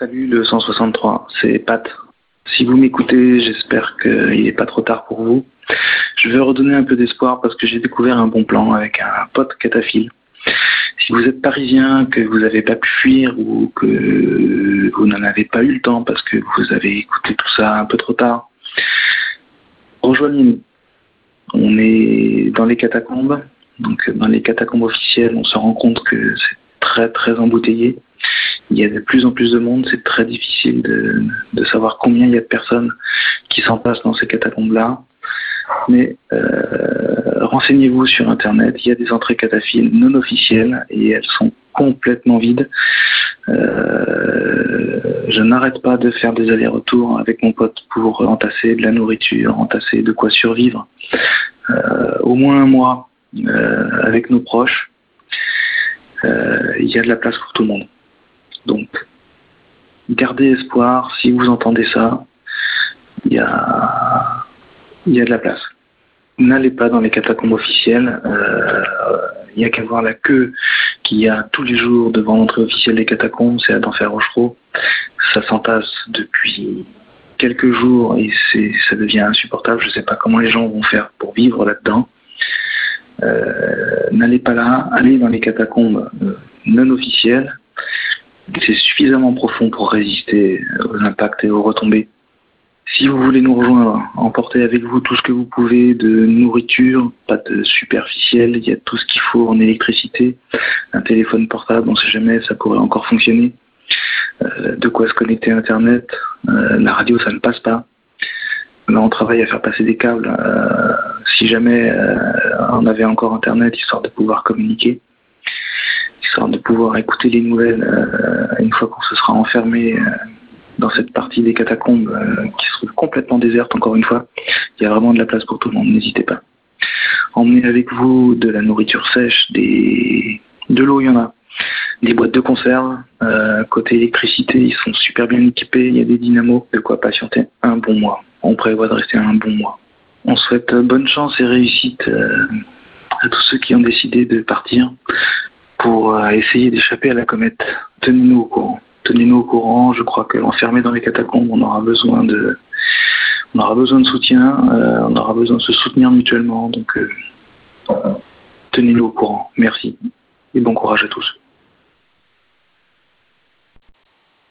Salut le 163, c'est Pat. Si vous m'écoutez, j'espère qu'il n'est pas trop tard pour vous. Je veux redonner un peu d'espoir parce que j'ai découvert un bon plan avec un pote cataphile. Si vous êtes parisien, que vous n'avez pas pu fuir ou que vous n'en avez pas eu le temps parce que vous avez écouté tout ça un peu trop tard, rejoignez-nous. On est dans les catacombes, donc dans les catacombes officielles, on se rend compte que c'est très très embouteillé. Il y a de plus en plus de monde, c'est très difficile de, savoir combien il y a de personnes qui s'en passent dans ces catacombes-là. Mais euh, renseignez-vous sur Internet, il y a des entrées cataphiles non officielles et elles sont complètement vides. Euh, je n'arrête pas de faire des allers-retours avec mon pote pour entasser de la nourriture, entasser de quoi survivre. Euh, au moins un mois avec nos proches. Il y a de la place pour tout le monde. Donc, gardez espoir. Si vous entendez ça, il y a, y a de la place. N'allez pas dans les catacombes officielles. Euh, il n'y a qu'à voir la queue qu'il y a tous les jours devant l'entrée officielle des catacombes. C'est à d'enfer Rochereau. Ça s'entasse depuis quelques jours et ça devient insupportable. Je ne sais pas comment les gens vont faire pour vivre là-dedans. Euh, n'allez pas là, allez dans les catacombes euh, non officielles. C'est suffisamment profond pour résister aux impacts et aux retombées. Si vous voulez nous rejoindre, emportez avec vous tout ce que vous pouvez de nourriture, pas de superficiel, il y a tout ce qu'il faut en électricité, un téléphone portable, on ne sait jamais, ça pourrait encore fonctionner, euh, de quoi se connecter à Internet, euh, la radio ça ne passe pas. Là on travaille à faire passer des câbles, euh, si jamais on avait encore Internet, histoire de pouvoir communiquer histoire de pouvoir écouter les nouvelles euh, une fois qu'on se sera enfermé euh, dans cette partie des catacombes euh, qui se trouve complètement déserte encore une fois. Il y a vraiment de la place pour tout le monde, n'hésitez pas. Emmenez avec vous de la nourriture sèche, des... de l'eau, il y en a, des boîtes de conserve. côté électricité, ils sont super bien équipés, il y a des dynamos, de quoi patienter un bon mois. On prévoit de rester un bon mois. On souhaite bonne chance et réussite à tous ceux qui ont décidé de partir pour euh, essayer d'échapper à la comète. Tenez-nous au courant. Tenez-nous au courant. Je crois que l'enfermé dans les catacombes, on aura besoin de, on aura besoin de soutien. Euh, on aura besoin de se soutenir mutuellement. Donc, euh, tenez-nous au courant. Merci et bon courage à tous.